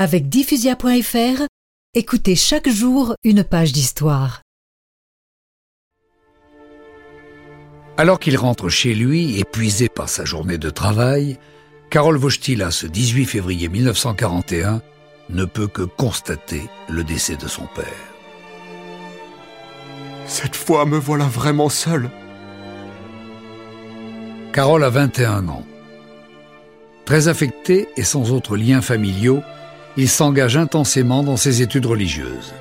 Avec diffusia.fr, écoutez chaque jour une page d'histoire. Alors qu'il rentre chez lui, épuisé par sa journée de travail, Carole Wojtyla, ce 18 février 1941, ne peut que constater le décès de son père. Cette fois, me voilà vraiment seul. Carole a 21 ans. Très affecté et sans autres liens familiaux, il s'engage intensément dans ses études religieuses.